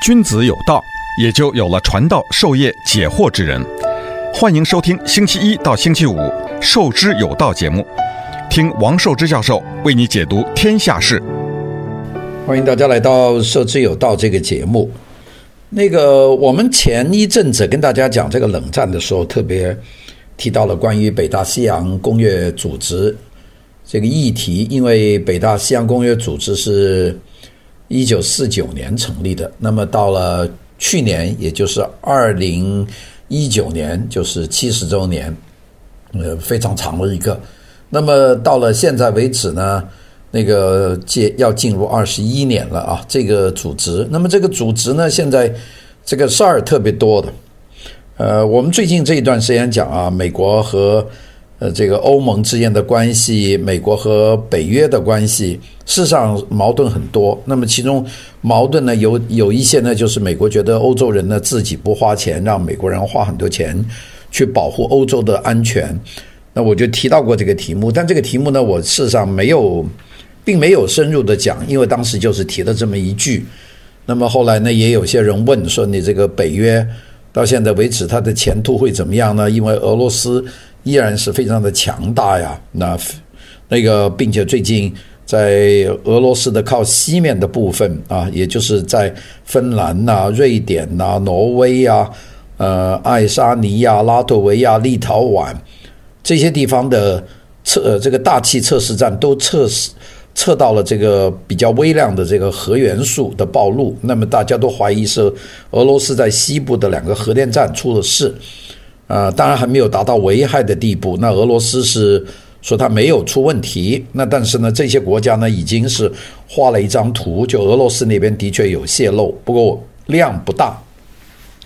君子有道，也就有了传道授业解惑之人。欢迎收听星期一到星期五《授之有道》节目，听王寿之教授为你解读天下事。欢迎大家来到《授之有道》这个节目。那个，我们前一阵子跟大家讲这个冷战的时候，特别提到了关于北大西洋公约组织这个议题，因为北大西洋公约组织是。一九四九年成立的，那么到了去年，也就是二零一九年，就是七十周年，呃，非常长的一个。那么到了现在为止呢，那个进要进入二十一年了啊，这个组织。那么这个组织呢，现在这个事儿特别多的。呃，我们最近这一段时间讲啊，美国和。呃，这个欧盟之间的关系，美国和北约的关系，事实上矛盾很多。那么其中矛盾呢，有有一些呢，就是美国觉得欧洲人呢自己不花钱，让美国人花很多钱去保护欧洲的安全。那我就提到过这个题目，但这个题目呢，我事实上没有，并没有深入的讲，因为当时就是提了这么一句。那么后来呢，也有些人问说，你这个北约到现在为止，它的前途会怎么样呢？因为俄罗斯。依然是非常的强大呀，那那个，并且最近在俄罗斯的靠西面的部分啊，也就是在芬兰呐、瑞典呐、挪威呀、呃、爱沙尼亚、拉脱维亚、立陶宛这些地方的测、呃、这个大气测试站都测试测到了这个比较微量的这个核元素的暴露，那么大家都怀疑是俄罗斯在西部的两个核电站出了事。呃，当然还没有达到危害的地步。那俄罗斯是说它没有出问题。那但是呢，这些国家呢已经是画了一张图，就俄罗斯那边的确有泄漏，不过量不大。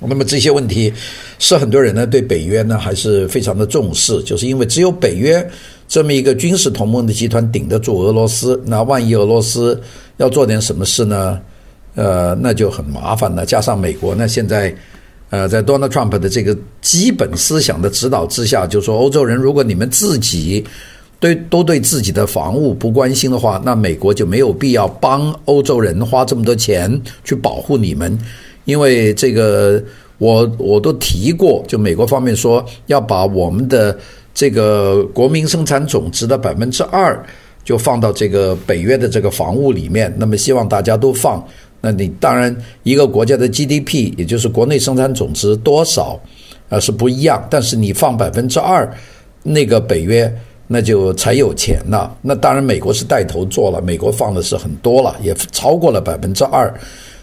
那么这些问题是很多人呢对北约呢还是非常的重视，就是因为只有北约这么一个军事同盟的集团顶得住俄罗斯。那万一俄罗斯要做点什么事呢？呃，那就很麻烦了。加上美国呢现在。呃，在 Donald Trump 的这个基本思想的指导之下，就说欧洲人，如果你们自己对都对自己的防务不关心的话，那美国就没有必要帮欧洲人花这么多钱去保护你们，因为这个我我都提过，就美国方面说要把我们的这个国民生产总值的百分之二就放到这个北约的这个防务里面，那么希望大家都放。那你当然，一个国家的 GDP，也就是国内生产总值多少，啊是不一样。但是你放百分之二，那个北约那就才有钱了。那当然，美国是带头做了，美国放的是很多了，也超过了百分之二。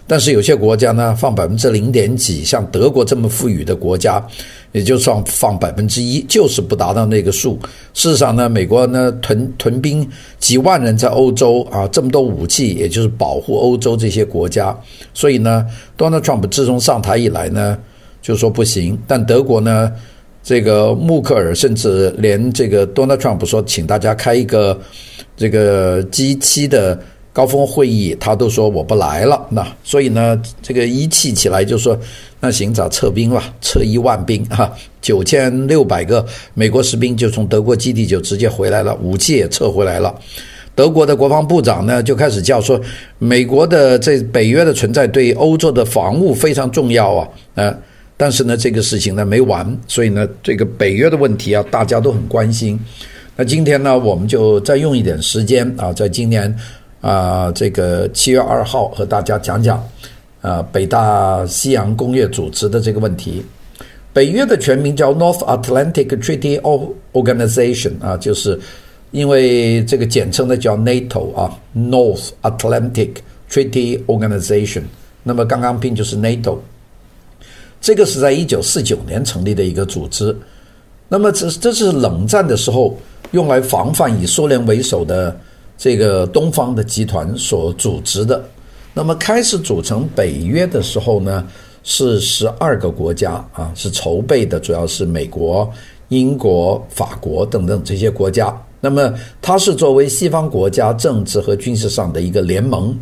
但是有些国家呢，放百分之零点几，像德国这么富裕的国家，也就算放百分之一，就是不达到那个数。事实上呢，美国呢屯屯兵几万人在欧洲啊，这么多武器，也就是保护欧洲这些国家。所以呢，Donald Trump 自从上台以来呢，就说不行。但德国呢，这个默克尔甚至连这个 Donald Trump 说请大家开一个这个 G7 的。高峰会议，他都说我不来了。那所以呢，这个一气起来就说，那行，咋撤兵了？撤一万兵哈，九千六百个美国士兵就从德国基地就直接回来了，武器也撤回来了。德国的国防部长呢就开始叫说，美国的这北约的存在对欧洲的防务非常重要啊。呃，但是呢，这个事情呢没完，所以呢，这个北约的问题啊，大家都很关心。那今天呢，我们就再用一点时间啊，在今年。啊，这个七月二号和大家讲讲，啊，北大西洋公约组织的这个问题。北约的全名叫 North Atlantic Treaty Organization 啊，就是因为这个简称的叫 NATO 啊，North Atlantic Treaty Organization。那么刚刚拼就是 NATO。这个是在一九四九年成立的一个组织。那么这这是冷战的时候用来防范以苏联为首的。这个东方的集团所组织的，那么开始组成北约的时候呢，是十二个国家啊，是筹备的，主要是美国、英国、法国等等这些国家。那么它是作为西方国家政治和军事上的一个联盟。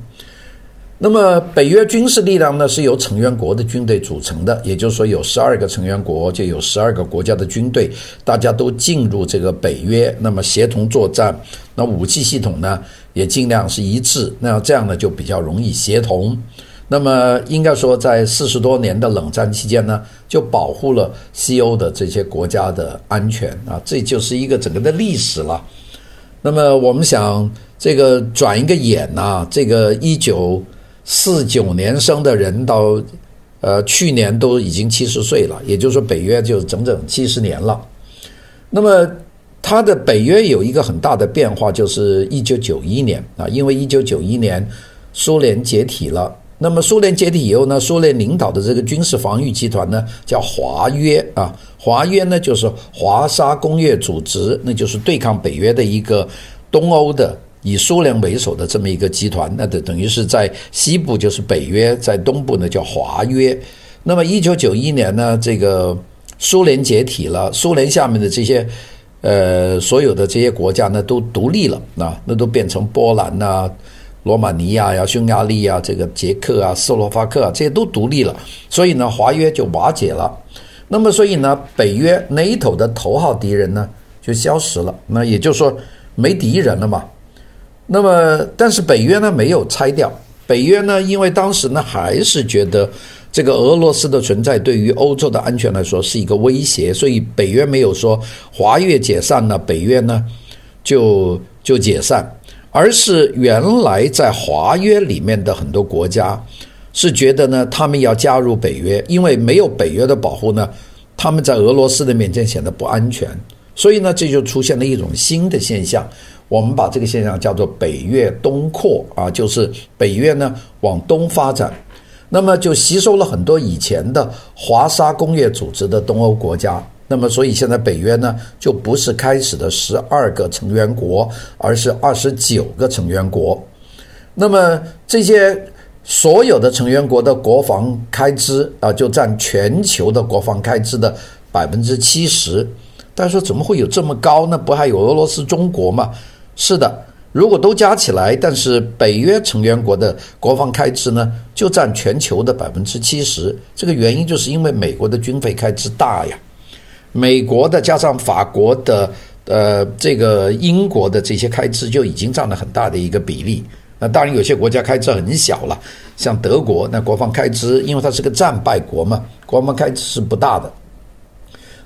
那么北约军事力量呢，是由成员国的军队组成的，也就是说有十二个成员国，就有十二个国家的军队，大家都进入这个北约，那么协同作战，那武器系统呢也尽量是一致，那这样呢就比较容易协同。那么应该说，在四十多年的冷战期间呢，就保护了西欧的这些国家的安全啊，这就是一个整个的历史了。那么我们想，这个转一个眼呐，这个一九四九年生的人到，呃，去年都已经七十岁了，也就是说，北约就整整七十年了。那么，它的北约有一个很大的变化，就是一九九一年啊，因为一九九一年苏联解体了。那么苏联解体以后呢，苏联领导的这个军事防御集团呢，叫华约啊，华约呢就是华沙工业组织，那就是对抗北约的一个东欧的。以苏联为首的这么一个集团，那等等于是在西部就是北约，在东部呢叫华约。那么一九九一年呢，这个苏联解体了，苏联下面的这些呃所有的这些国家呢都独立了，那那都变成波兰呐、啊、罗马尼亚呀、匈牙利啊、这个捷克啊、斯洛伐克啊这些都独立了，所以呢华约就瓦解了。那么所以呢北约 NATO 的头号敌人呢就消失了，那也就是说没敌人了嘛。那么，但是北约呢没有拆掉。北约呢，因为当时呢还是觉得这个俄罗斯的存在对于欧洲的安全来说是一个威胁，所以北约没有说华约解散了，北约呢就就解散，而是原来在华约里面的很多国家是觉得呢他们要加入北约，因为没有北约的保护呢，他们在俄罗斯的面前显得不安全，所以呢这就出现了一种新的现象。我们把这个现象叫做北约东扩啊，就是北约呢往东发展，那么就吸收了很多以前的华沙工业组织的东欧国家，那么所以现在北约呢就不是开始的十二个成员国，而是二十九个成员国。那么这些所有的成员国的国防开支啊，就占全球的国防开支的百分之七十。大家说怎么会有这么高呢？不还有俄罗斯、中国吗？是的，如果都加起来，但是北约成员国的国防开支呢，就占全球的百分之七十。这个原因就是因为美国的军费开支大呀，美国的加上法国的，呃，这个英国的这些开支就已经占了很大的一个比例。那当然有些国家开支很小了，像德国，那国防开支因为它是个战败国嘛，国防开支是不大的。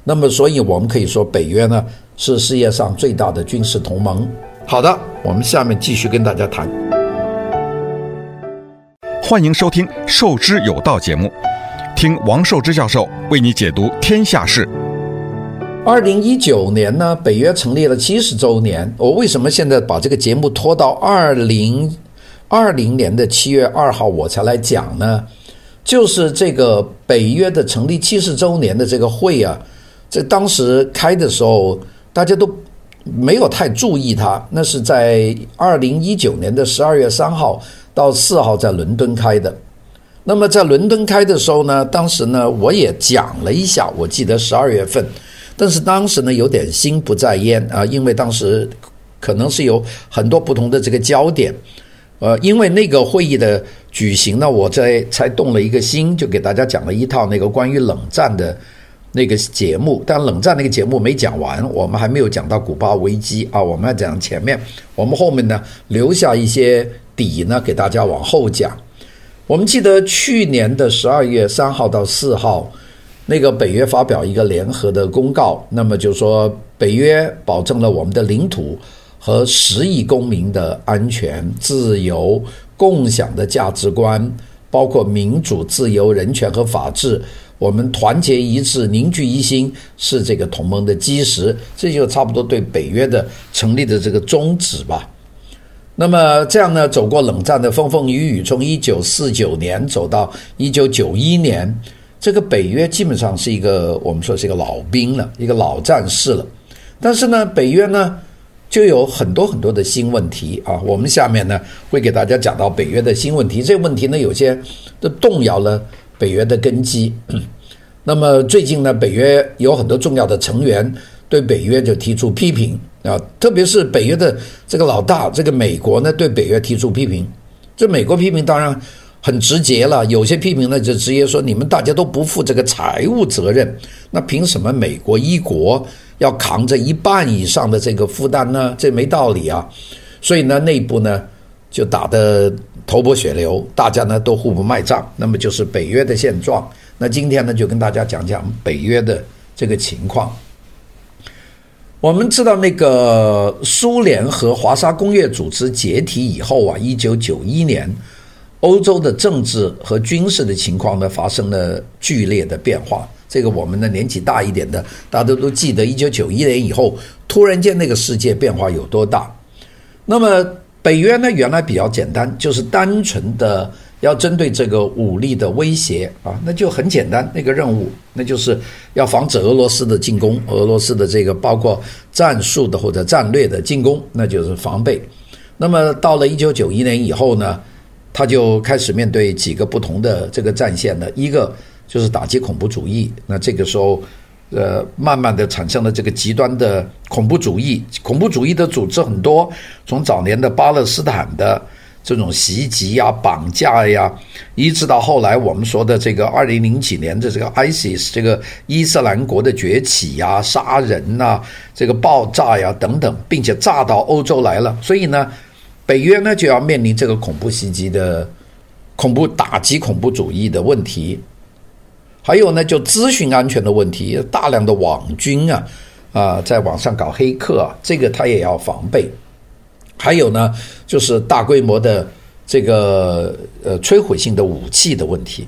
那么，所以我们可以说，北约呢是世界上最大的军事同盟。好的，我们下面继续跟大家谈。欢迎收听《授之有道》节目，听王寿之教授为你解读天下事。二零一九年呢，北约成立了七十周年。我为什么现在把这个节目拖到二零二零年的七月二号我才来讲呢？就是这个北约的成立七十周年的这个会啊，在当时开的时候，大家都。没有太注意它，那是在二零一九年的十二月三号到四号在伦敦开的。那么在伦敦开的时候呢，当时呢我也讲了一下，我记得十二月份，但是当时呢有点心不在焉啊，因为当时可能是有很多不同的这个焦点，呃，因为那个会议的举行呢，我在才动了一个心，就给大家讲了一套那个关于冷战的。那个节目，但冷战那个节目没讲完，我们还没有讲到古巴危机啊，我们要讲前面，我们后面呢留下一些底呢给大家往后讲。我们记得去年的十二月三号到四号，那个北约发表一个联合的公告，那么就说北约保证了我们的领土和十亿公民的安全、自由、共享的价值观，包括民主、自由、人权和法治。我们团结一致、凝聚一心，是这个同盟的基石。这就差不多对北约的成立的这个宗旨吧。那么这样呢，走过冷战的风风雨雨，从一九四九年走到一九九一年，这个北约基本上是一个我们说是一个老兵了，一个老战士了。但是呢，北约呢就有很多很多的新问题啊。我们下面呢会给大家讲到北约的新问题。这个问题呢，有些都动摇了。北约的根基，那么最近呢，北约有很多重要的成员对北约就提出批评啊，特别是北约的这个老大，这个美国呢对北约提出批评。这美国批评当然很直接了，有些批评呢就直接说你们大家都不负这个财务责任，那凭什么美国一国要扛着一半以上的这个负担呢？这没道理啊！所以呢，内部呢。就打得头破血流，大家呢都互不卖账，那么就是北约的现状。那今天呢就跟大家讲讲北约的这个情况。我们知道那个苏联和华沙工业组织解体以后啊，一九九一年，欧洲的政治和军事的情况呢发生了剧烈的变化。这个我们的年纪大一点的，大家都都记得，一九九一年以后，突然间那个世界变化有多大。那么北约呢，原来比较简单，就是单纯的。要针对这个武力的威胁啊，那就很简单，那个任务，那就是要防止俄罗斯的进攻，俄罗斯的这个包括战术的或者战略的进攻，那就是防备。那么到了一九九一年以后呢，他就开始面对几个不同的这个战线了，一个就是打击恐怖主义，那这个时候，呃，慢慢的产生了这个极端的恐怖主义，恐怖主义的组织很多，从早年的巴勒斯坦的。这种袭击呀、绑架呀，一直到后来我们说的这个二零零几年的这个 ISIS 这个伊斯兰国的崛起呀、杀人呐、这个爆炸呀等等，并且炸到欧洲来了。所以呢，北约呢就要面临这个恐怖袭击的恐怖打击恐怖主义的问题，还有呢就资讯安全的问题，大量的网军啊啊在网上搞黑客啊，这个他也要防备。还有呢，就是大规模的这个呃摧毁性的武器的问题。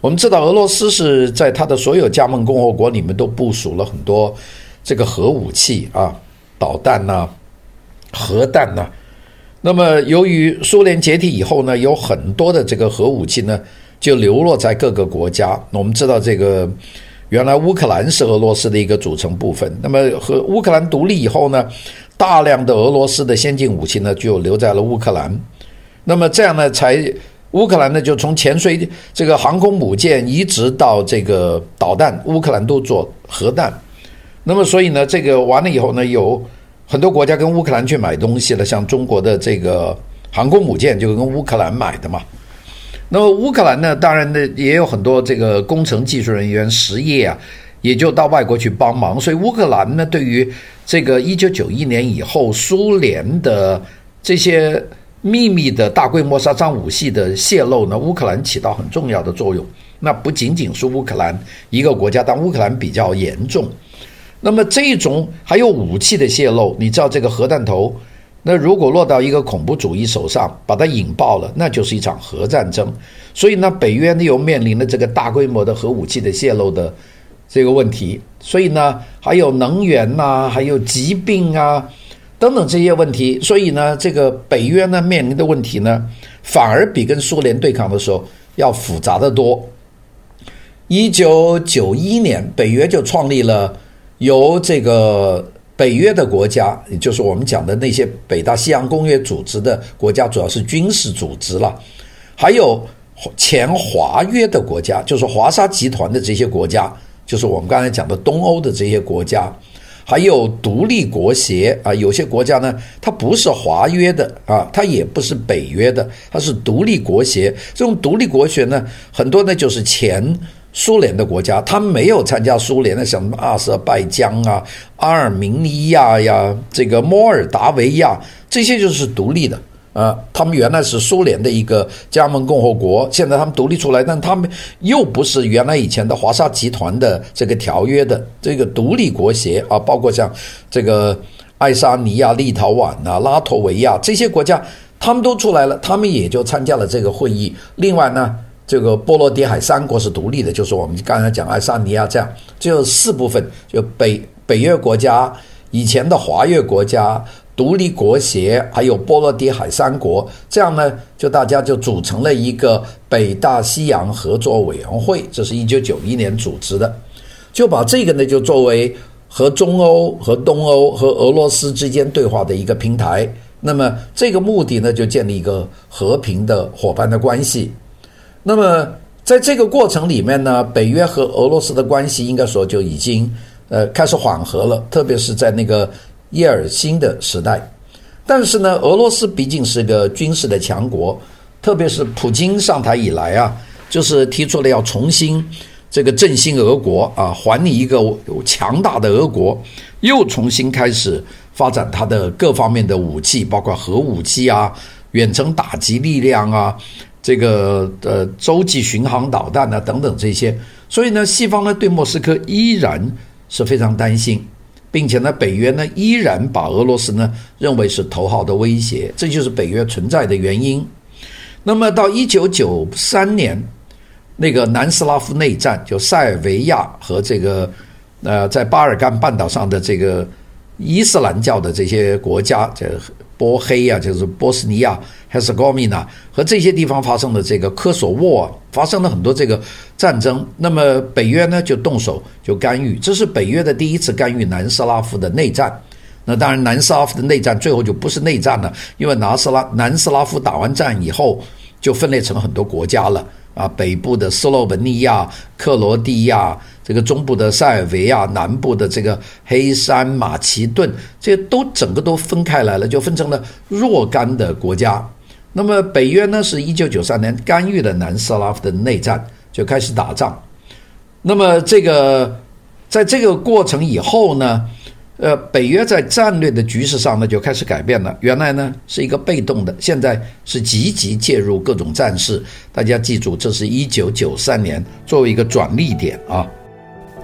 我们知道，俄罗斯是在它的所有加盟共和国里面都部署了很多这个核武器啊，导弹呐、核弹呐。那么，由于苏联解体以后呢，有很多的这个核武器呢就流落在各个国家。我们知道，这个原来乌克兰是俄罗斯的一个组成部分。那么，和乌克兰独立以后呢，大量的俄罗斯的先进武器呢，就留在了乌克兰。那么这样呢，才乌克兰呢就从潜水这个航空母舰一直到这个导弹，乌克兰都做核弹。那么所以呢，这个完了以后呢，有很多国家跟乌克兰去买东西了，像中国的这个航空母舰就跟乌克兰买的嘛。那么乌克兰呢，当然呢也有很多这个工程技术人员失业啊。也就到外国去帮忙，所以乌克兰呢，对于这个一九九一年以后苏联的这些秘密的大规模杀伤武器的泄露呢，乌克兰起到很重要的作用。那不仅仅是乌克兰一个国家，但乌克兰比较严重。那么这种还有武器的泄露，你知道这个核弹头，那如果落到一个恐怖主义手上，把它引爆了，那就是一场核战争。所以呢，北约呢又面临了这个大规模的核武器的泄露的。这个问题，所以呢，还有能源呐、还有疾病啊，等等这些问题，所以呢，这个北约呢面临的问题呢，反而比跟苏联对抗的时候要复杂得多。一九九一年，北约就创立了由这个北约的国家，也就是我们讲的那些北大西洋公约组织的国家，主要是军事组织了，还有前华约的国家，就是华沙集团的这些国家。就是我们刚才讲的东欧的这些国家，还有独立国协啊，有些国家呢，它不是华约的啊，它也不是北约的，它是独立国协。这种独立国协呢，很多呢就是前苏联的国家，他们没有参加苏联的，像什么阿塞拜疆啊、阿尔明尼亚呀、这个摩尔达维亚，这些就是独立的。啊，他们原来是苏联的一个加盟共和国，现在他们独立出来，但他们又不是原来以前的华沙集团的这个条约的这个独立国协啊，包括像这个爱沙尼亚、立陶宛啊、拉脱维亚这些国家，他们都出来了，他们也就参加了这个会议。另外呢，这个波罗的海三国是独立的，就是我们刚才讲爱沙尼亚这样，就四部分，就北北约国家，以前的华约国家。独立国协还有波罗的海三国，这样呢，就大家就组成了一个北大西洋合作委员会，这是一九九一年组织的，就把这个呢就作为和中欧、和东欧、和俄罗斯之间对话的一个平台。那么这个目的呢，就建立一个和平的伙伴的关系。那么在这个过程里面呢，北约和俄罗斯的关系应该说就已经呃开始缓和了，特别是在那个。叶尔辛的时代，但是呢，俄罗斯毕竟是个军事的强国，特别是普京上台以来啊，就是提出了要重新这个振兴俄国啊，还你一个强大的俄国，又重新开始发展它的各方面的武器，包括核武器啊、远程打击力量啊，这个呃洲际巡航导弹啊等等这些。所以呢，西方呢对莫斯科依然是非常担心，并且呢，北约呢依然把俄罗斯呢认为是头号的威胁，这就是北约存在的原因。那么到一九九三年，那个南斯拉夫内战，就塞尔维亚和这个呃在巴尔干半岛上的这个伊斯兰教的这些国家，这波黑呀，就是波斯尼亚。赫斯哥米纳和这些地方发生的这个科索沃发生了很多这个战争，那么北约呢就动手就干预，这是北约的第一次干预南斯拉夫的内战。那当然，南斯拉夫的内战最后就不是内战了，因为南斯拉南斯拉夫打完战以后就分裂成很多国家了啊，北部的斯洛文尼亚、克罗地亚，这个中部的塞尔维亚，南部的这个黑山马其顿，这些都整个都分开来了，就分成了若干的国家。那么北约呢，是一九九三年干预了南斯拉夫的内战，就开始打仗。那么这个在这个过程以后呢，呃，北约在战略的局势上呢就开始改变了。原来呢是一个被动的，现在是积极介入各种战事。大家记住，这是一九九三年作为一个转捩点啊。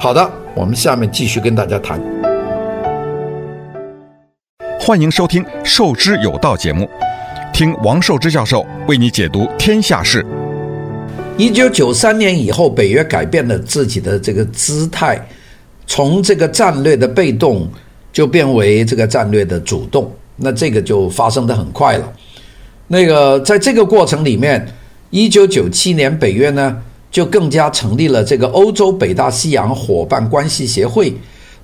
好的，我们下面继续跟大家谈。欢迎收听《授之有道》节目。听王寿之教授为你解读天下事。一九九三年以后，北约改变了自己的这个姿态，从这个战略的被动就变为这个战略的主动。那这个就发生的很快了。那个在这个过程里面，一九九七年北约呢就更加成立了这个欧洲北大西洋伙伴关系协会。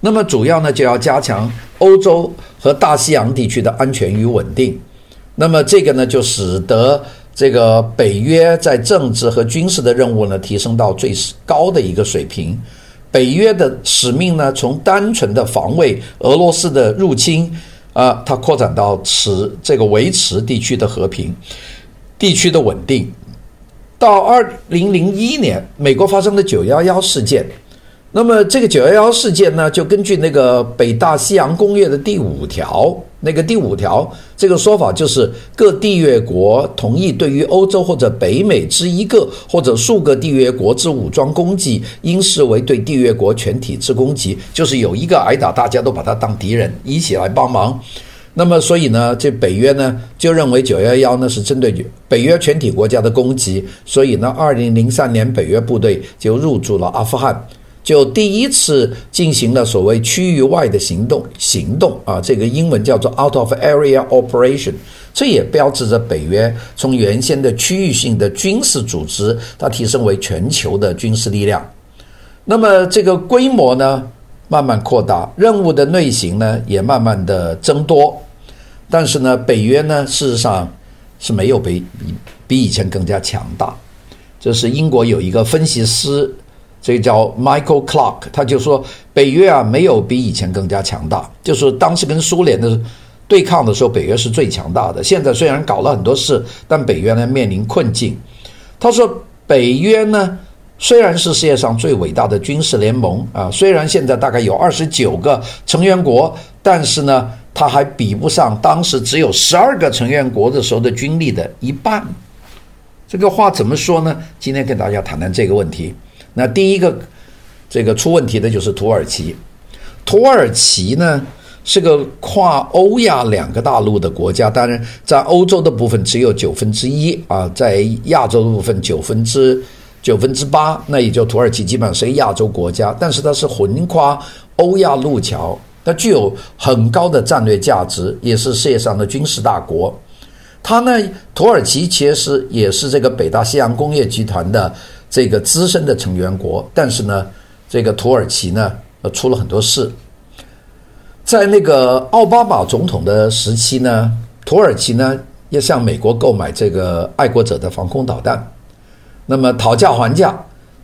那么主要呢就要加强欧洲和大西洋地区的安全与稳定。那么这个呢，就使得这个北约在政治和军事的任务呢，提升到最高的一个水平。北约的使命呢，从单纯的防卫俄罗斯的入侵，啊，它扩展到持这个维持地区的和平、地区的稳定。到二零零一年，美国发生的九幺幺事件。那么这个九幺幺事件呢，就根据那个北大西洋公约的第五条，那个第五条这个说法就是各缔约国同意对于欧洲或者北美之一个或者数个缔约国之武装攻击，应视为对缔约国全体之攻击，就是有一个挨打，大家都把他当敌人，一起来帮忙。那么所以呢，这北约呢就认为九幺幺呢是针对北约全体国家的攻击，所以呢，二零零三年北约部队就入驻了阿富汗。就第一次进行了所谓区域外的行动，行动啊，这个英文叫做 out of area operation，这也标志着北约从原先的区域性的军事组织，它提升为全球的军事力量。那么这个规模呢，慢慢扩大，任务的类型呢，也慢慢的增多。但是呢，北约呢，事实上是没有比比以前更加强大。这是英国有一个分析师。这个叫 Michael Clark，他就说北约啊没有比以前更加强大，就是当时跟苏联的对抗的时候，北约是最强大的。现在虽然搞了很多事，但北约呢面临困境。他说北约呢虽然是世界上最伟大的军事联盟啊，虽然现在大概有二十九个成员国，但是呢它还比不上当时只有十二个成员国的时候的军力的一半。这个话怎么说呢？今天跟大家谈谈这个问题。那第一个，这个出问题的就是土耳其。土耳其呢是个跨欧亚两个大陆的国家，当然在欧洲的部分只有九分之一啊，在亚洲的部分九分之九分之八，那也就土耳其基本上是一个亚洲国家，但是它是横跨欧亚陆桥，它具有很高的战略价值，也是世界上的军事大国。它呢，土耳其其实也是这个北大西洋工业集团的。这个资深的成员国，但是呢，这个土耳其呢，呃，出了很多事。在那个奥巴马总统的时期呢，土耳其呢要向美国购买这个爱国者的防空导弹，那么讨价还价，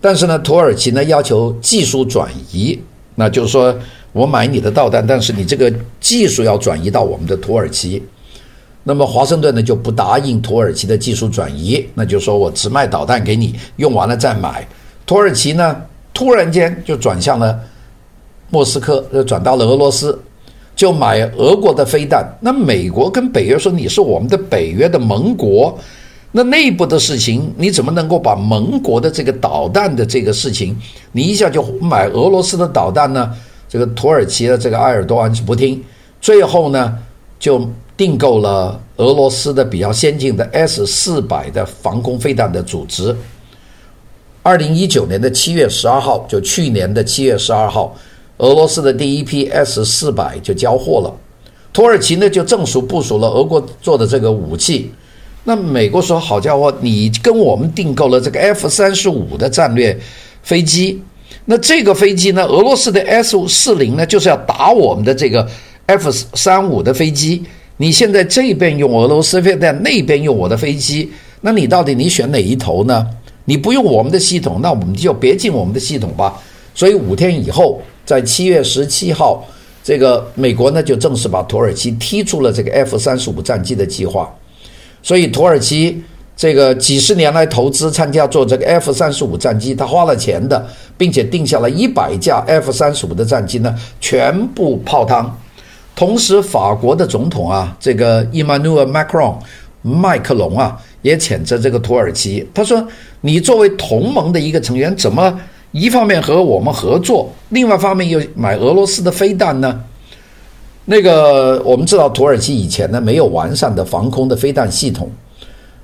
但是呢，土耳其呢要求技术转移，那就是说我买你的导弹，但是你这个技术要转移到我们的土耳其。那么华盛顿呢就不答应土耳其的技术转移，那就说我只卖导弹给你，用完了再买。土耳其呢突然间就转向了莫斯科，就转到了俄罗斯。就买俄国的飞弹。那美国跟北约说你是我们的北约的盟国，那内部的事情你怎么能够把盟国的这个导弹的这个事情，你一下就买俄罗斯的导弹呢？这个土耳其的这个埃尔多安是不听，最后呢就订购了俄罗斯的比较先进的 S 四百的防空飞弹的组织。二零一九年的七月十二号，就去年的七月十二号，俄罗斯的第一批 S 四百就交货了。土耳其呢就正式部署了俄国做的这个武器。那美国说：“好家伙，你跟我们订购了这个 F 三十五的战略飞机，那这个飞机呢，俄罗斯的 S 四零呢，就是要打我们的这个 F 三五的飞机。你现在这边用俄罗斯飞弹，那边用我的飞机，那你到底你选哪一头呢？”你不用我们的系统，那我们就别进我们的系统吧。所以五天以后，在七月十七号，这个美国呢就正式把土耳其踢出了这个 F 三十五战机的计划。所以土耳其这个几十年来投资参加做这个 F 三十五战机，他花了钱的，并且定下了一百架 F 三十五的战机呢，全部泡汤。同时，法国的总统啊，这个 Emmanuel Macron，麦克龙啊。也谴责这个土耳其，他说：“你作为同盟的一个成员，怎么一方面和我们合作，另外一方面又买俄罗斯的飞弹呢？”那个我们知道，土耳其以前呢没有完善的防空的飞弹系统。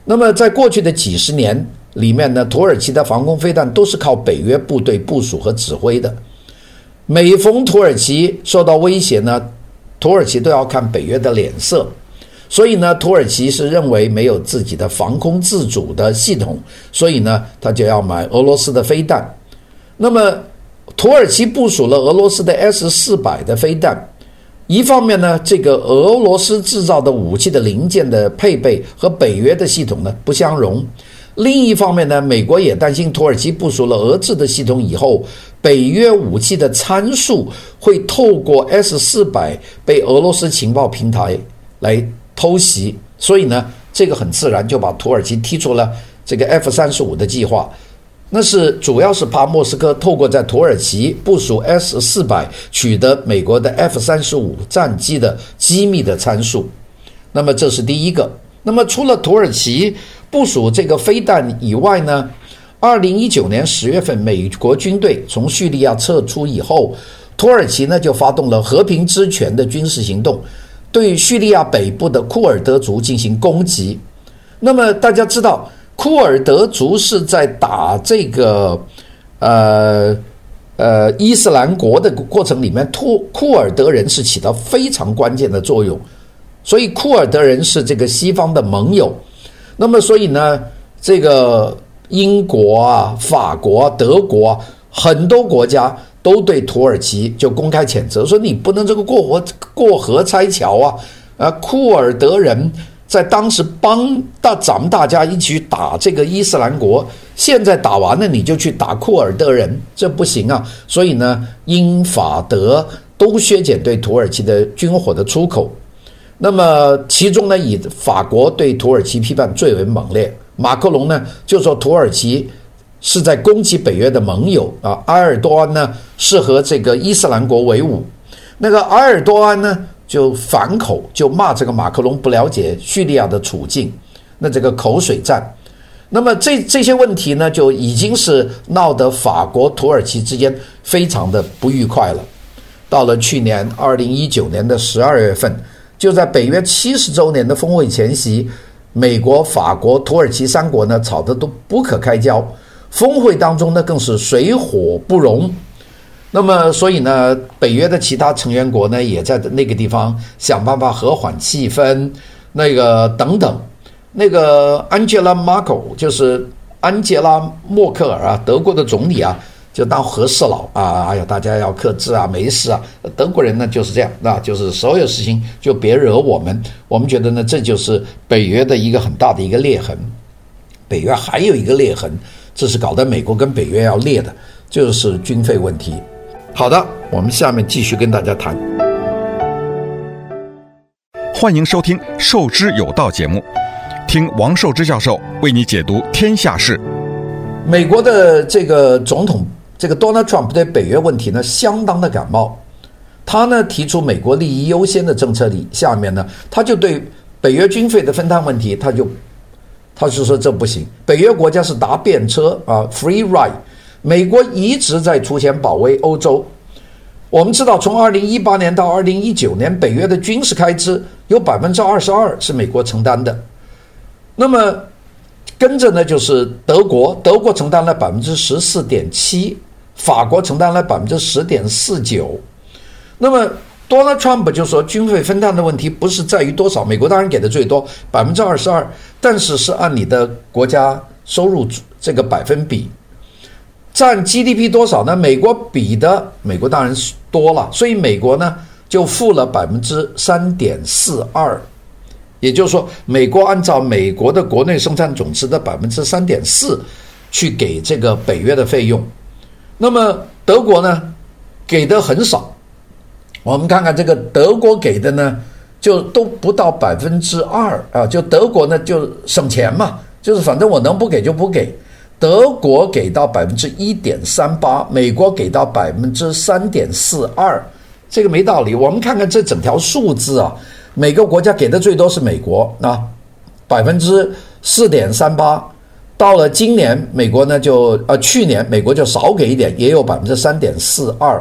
那么在过去的几十年里面呢，土耳其的防空飞弹都是靠北约部队部署和指挥的。每逢土耳其受到威胁呢，土耳其都要看北约的脸色。所以呢，土耳其是认为没有自己的防空自主的系统，所以呢，他就要买俄罗斯的飞弹。那么，土耳其部署了俄罗斯的 S 四百的飞弹，一方面呢，这个俄罗斯制造的武器的零件的配备和北约的系统呢不相容；另一方面呢，美国也担心土耳其部署了俄制的系统以后，北约武器的参数会透过 S 四百被俄罗斯情报平台来。偷袭，所以呢，这个很自然就把土耳其踢出了这个 F 三十五的计划。那是主要是怕莫斯科透过在土耳其部署 S 四百，取得美国的 F 三十五战机的机密的参数。那么这是第一个。那么除了土耳其部署这个飞弹以外呢，二零一九年十月份，美国军队从叙利亚撤出以后，土耳其呢就发动了和平之权的军事行动。对叙利亚北部的库尔德族进行攻击，那么大家知道，库尔德族是在打这个，呃呃伊斯兰国的过程里面，库库尔德人是起到非常关键的作用，所以库尔德人是这个西方的盟友，那么所以呢，这个英国啊、法国、德国啊，很多国家。都对土耳其就公开谴责，说你不能这个过河过河拆桥啊！啊，库尔德人在当时帮大咱们大家一起去打这个伊斯兰国，现在打完了你就去打库尔德人，这不行啊！所以呢，英法德都削减对土耳其的军火的出口。那么其中呢，以法国对土耳其批判最为猛烈，马克龙呢就说土耳其。是在攻击北约的盟友啊，埃尔多安呢是和这个伊斯兰国为伍，那个埃尔多安呢就反口就骂这个马克龙不了解叙利亚的处境，那这个口水战，那么这这些问题呢就已经是闹得法国土耳其之间非常的不愉快了。到了去年二零一九年的十二月份，就在北约七十周年的峰会前夕，美国、法国、土耳其三国呢吵得都不可开交。峰会当中呢，更是水火不容。那么，所以呢，北约的其他成员国呢，也在那个地方想办法和缓气氛。那个等等，那个安吉拉·马克就是安吉拉·默克尔啊，德国的总理啊，就当和事佬啊。哎呀，大家要克制啊，没事啊。德国人呢就是这样，那就是所有事情就别惹我们。我们觉得呢，这就是北约的一个很大的一个裂痕。北约还有一个裂痕。这是搞得美国跟北约要裂的，就是军费问题。好的，我们下面继续跟大家谈。欢迎收听《授之有道》节目，听王寿之教授为你解读天下事。美国的这个总统，这个 Donald Trump 对北约问题呢，相当的感冒。他呢提出美国利益优先的政策里，下面呢他就对北约军费的分摊问题，他就他就说这不行，北约国家是搭便车啊，free ride，美国一直在出钱保卫欧洲。我们知道，从二零一八年到二零一九年，北约的军事开支有百分之二十二是美国承担的。那么跟着呢，就是德国，德国承担了百分之十四点七，法国承担了百分之十点四九。那么 Donald Trump 就说，军费分担的问题不是在于多少，美国当然给的最多，百分之二十二，但是是按你的国家收入这个百分比。占 GDP 多少呢？美国比的，美国当然是多了，所以美国呢就付了百分之三点四二，也就是说，美国按照美国的国内生产总值的百分之三点四去给这个北约的费用。那么德国呢给的很少，我们看看这个德国给的呢就都不到百分之二啊，就德国呢就省钱嘛，就是反正我能不给就不给。德国给到百分之一点三八，美国给到百分之三点四二，这个没道理。我们看看这整条数字啊，每个国家给的最多是美国啊，百分之四点三八。到了今年，美国呢就呃去年美国就少给一点，也有百分之三点四二。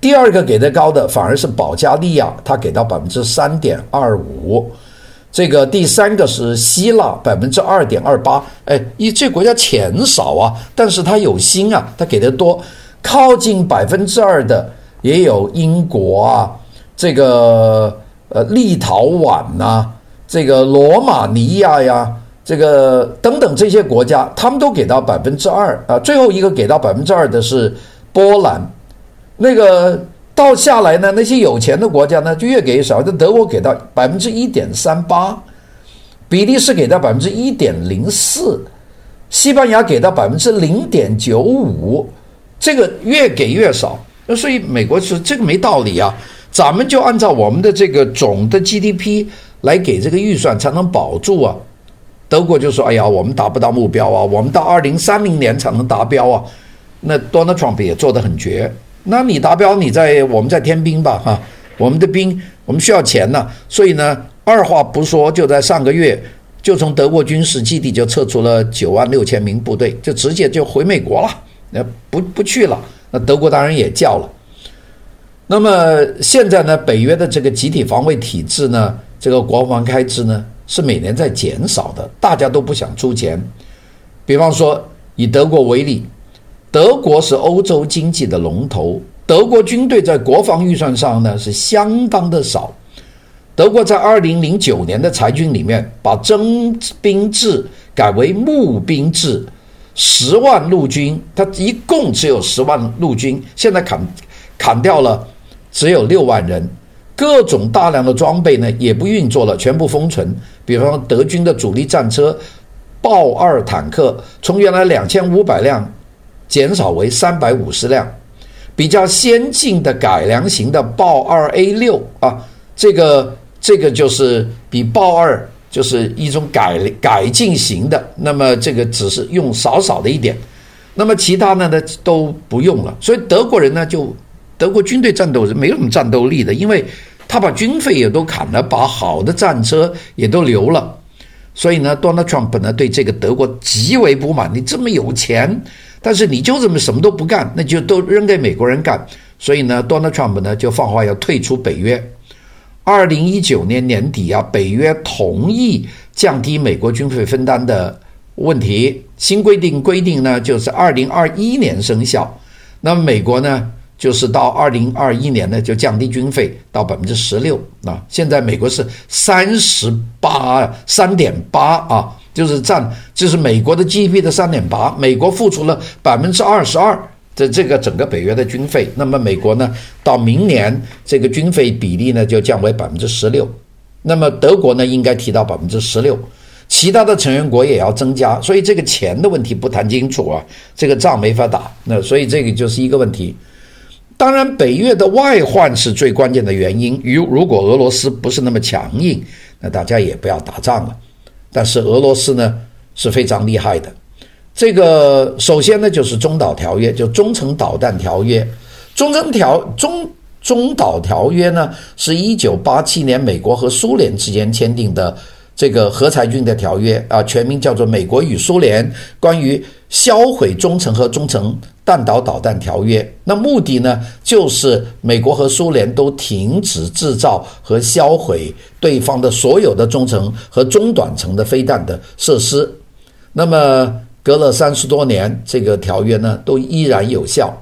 第二个给的高的反而是保加利亚，它给到百分之三点二五。这个第三个是希腊，百分之二点二八。哎，一这国家钱少啊，但是他有心啊，他给的多。靠近百分之二的也有英国啊，这个呃立陶宛呐、这个罗马尼亚呀，这个等等这些国家，他们都给到百分之二啊。最后一个给到百分之二的是波兰，那个。到下来呢，那些有钱的国家呢就越给越少。这德国给到百分之一点三八，比利时给到百分之一点零四，西班牙给到百分之零点九五，这个越给越少。那所以美国说这个没道理啊，咱们就按照我们的这个总的 GDP 来给这个预算才能保住啊。德国就说：“哎呀，我们达不到目标啊，我们到二零三零年才能达标啊。”那 Donald Trump 也做得很绝。那你达标，你在我们在添兵吧，哈，我们的兵我们需要钱呢，所以呢，二话不说，就在上个月就从德国军事基地就撤出了九万六千名部队，就直接就回美国了，那不不去了。那德国当然也叫了。那么现在呢，北约的这个集体防卫体制呢，这个国防开支呢是每年在减少的，大家都不想出钱。比方说以德国为例。德国是欧洲经济的龙头，德国军队在国防预算上呢是相当的少。德国在二零零九年的裁军里面，把征兵制改为募兵制，十万陆军，它一共只有十万陆军，现在砍砍掉了，只有六万人，各种大量的装备呢也不运作了，全部封存。比方说德军的主力战车豹二坦克，从原来两千五百辆。减少为三百五十辆，比较先进的改良型的豹二 A 六啊，这个这个就是比豹二就是一种改改进型的，那么这个只是用少少的一点，那么其他的呢都不用了，所以德国人呢就德国军队战斗是没有什么战斗力的，因为他把军费也都砍了，把好的战车也都留了，所以呢，Donald Trump 呢对这个德国极为不满，你这么有钱。但是你就这么什么都不干，那就都扔给美国人干。所以呢，Donald Trump 呢就放话要退出北约。二零一九年年底啊，北约同意降低美国军费分担的问题，新规定规定呢就是二零二一年生效。那么美国呢就是到二零二一年呢就降低军费到百分之十六啊。现在美国是三十八三点八啊。就是占，就是美国的 GDP 的三点八，美国付出了百分之二十二的这个整个北约的军费，那么美国呢，到明年这个军费比例呢就降为百分之十六，那么德国呢应该提到百分之十六，其他的成员国也要增加，所以这个钱的问题不谈清楚啊，这个仗没法打，那所以这个就是一个问题。当然，北约的外患是最关键的原因，如如果俄罗斯不是那么强硬，那大家也不要打仗了。但是俄罗斯呢是非常厉害的，这个首先呢就是中导条约，就中程导弹条约，中程条中中导条约呢，是一九八七年美国和苏联之间签订的这个核裁军的条约啊，全名叫做《美国与苏联关于销毁中程和中程弹道导弹条约》。那目的呢，就是美国和苏联都停止制造和销毁对方的所有的中程和中短程的飞弹的设施。那么隔了三十多年，这个条约呢，都依然有效。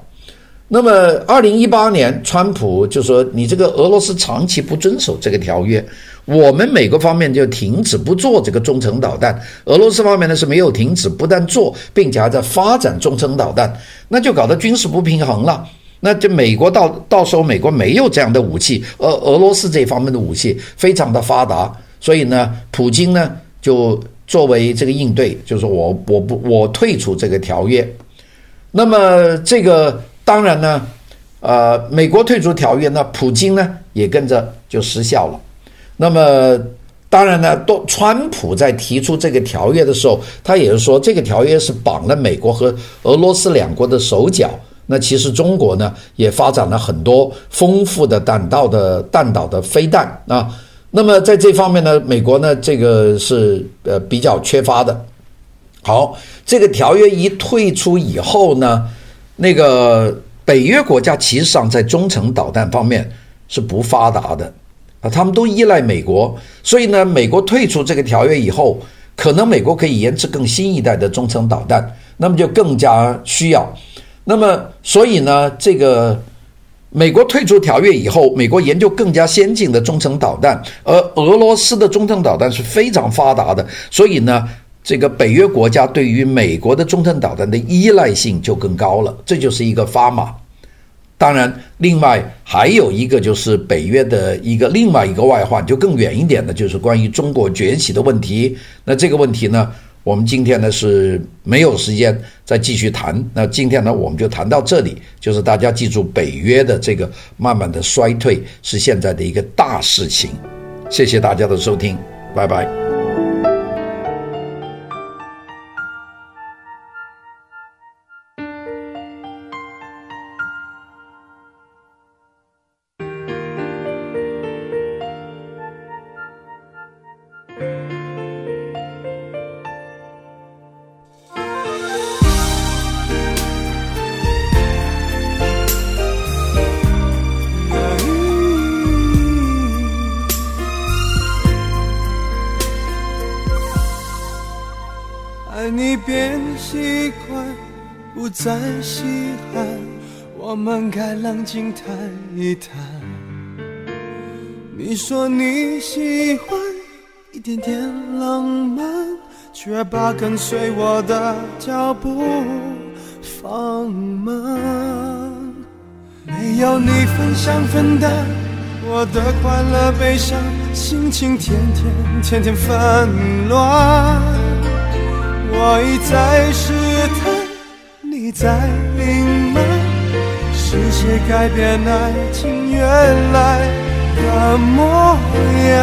那么，二零一八年，川普就说：“你这个俄罗斯长期不遵守这个条约，我们美国方面就停止不做这个中程导弹。俄罗斯方面呢是没有停止，不但做，并且还在发展中程导弹，那就搞得军事不平衡了。那就美国到到时候美国没有这样的武器，俄俄罗斯这方面的武器非常的发达，所以呢，普京呢就作为这个应对，就是我我不我退出这个条约。那么这个。”当然呢，呃，美国退出条约呢，普京呢也跟着就失效了。那么，当然呢，都川普在提出这个条约的时候，他也是说这个条约是绑了美国和俄罗斯两国的手脚。那其实中国呢也发展了很多丰富的弹道的弹道的飞弹啊。那么在这方面呢，美国呢这个是呃比较缺乏的。好，这个条约一退出以后呢。那个北约国家其实上在中程导弹方面是不发达的啊，他们都依赖美国，所以呢，美国退出这个条约以后，可能美国可以研制更新一代的中程导弹，那么就更加需要。那么，所以呢，这个美国退出条约以后，美国研究更加先进的中程导弹，而俄罗斯的中程导弹是非常发达的，所以呢。这个北约国家对于美国的中程导弹的依赖性就更高了，这就是一个砝码。当然，另外还有一个就是北约的一个另外一个外患，就更远一点的，就是关于中国崛起的问题。那这个问题呢，我们今天呢是没有时间再继续谈。那今天呢，我们就谈到这里，就是大家记住，北约的这个慢慢的衰退是现在的一个大事情。谢谢大家的收听，拜拜。变习惯，不再稀罕，我们该冷静谈一谈。你说你喜欢一点点浪漫，却把跟随我的脚步放慢。没有你分享分担我的快乐悲伤，心情天天天天纷乱。我一再试探。你在隐瞒，是谁改变爱情原来的模样？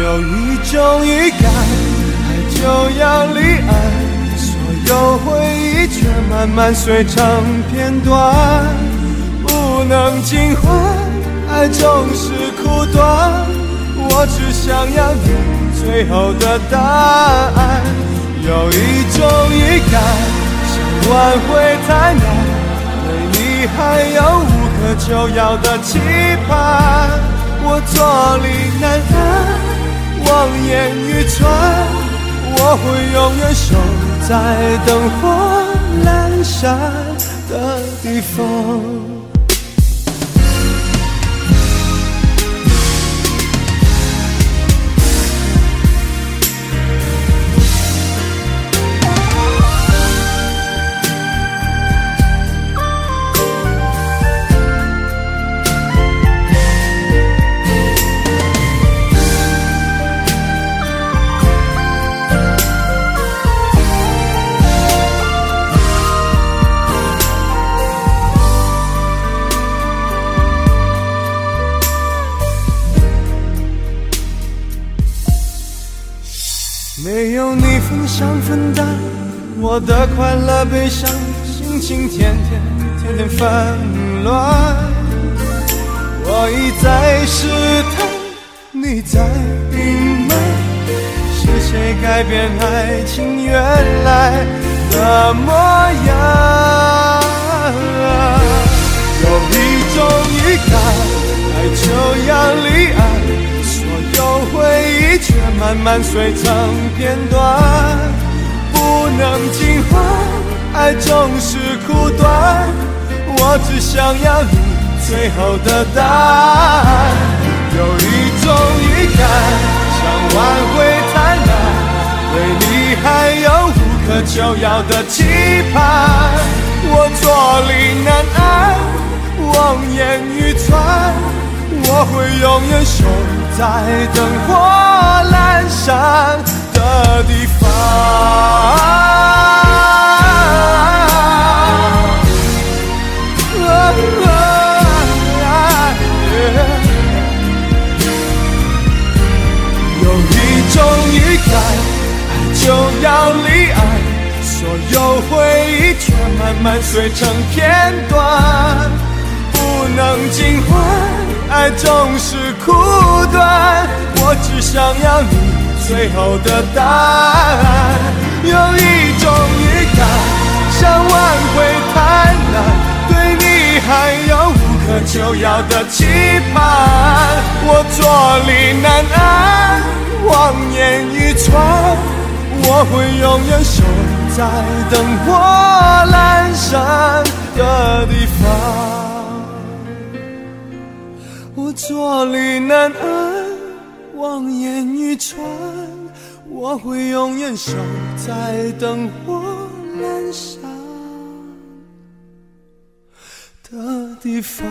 有一种预感，爱就要离岸，所有回忆却慢慢碎成片段，不能尽欢，爱总是苦短，我只想要你最后的答案。有一种预感，想挽回太难，对你还有无可救药的期盼。我坐立难安，望眼欲穿，我会永远守在灯火阑珊的地方。想分担我的快乐悲伤，心情天天天天纷乱。我一再试探，你在隐瞒，是谁改变爱情原来的模样？有一种预感，爱就要离岸，所有回忆却慢慢碎成片段，不能尽欢，爱总是苦短，我只想要你最后的答案。有一种预感，想挽回贪婪，对你还有无可救药的期盼，我坐立难安。望眼欲穿，我会永远守在灯火阑珊的地方。有一种预感，爱就要离岸，所有回忆却慢慢碎成片段。不能尽欢，爱总是苦短。我只想要你最后的答案。有一种预感，想挽回贪婪，对你还有无可救药的期盼。我坐立难安，望眼欲穿，我会永远守在灯火阑珊的地方。我坐立难安，望眼欲穿，我会永远守在灯火阑珊的地方。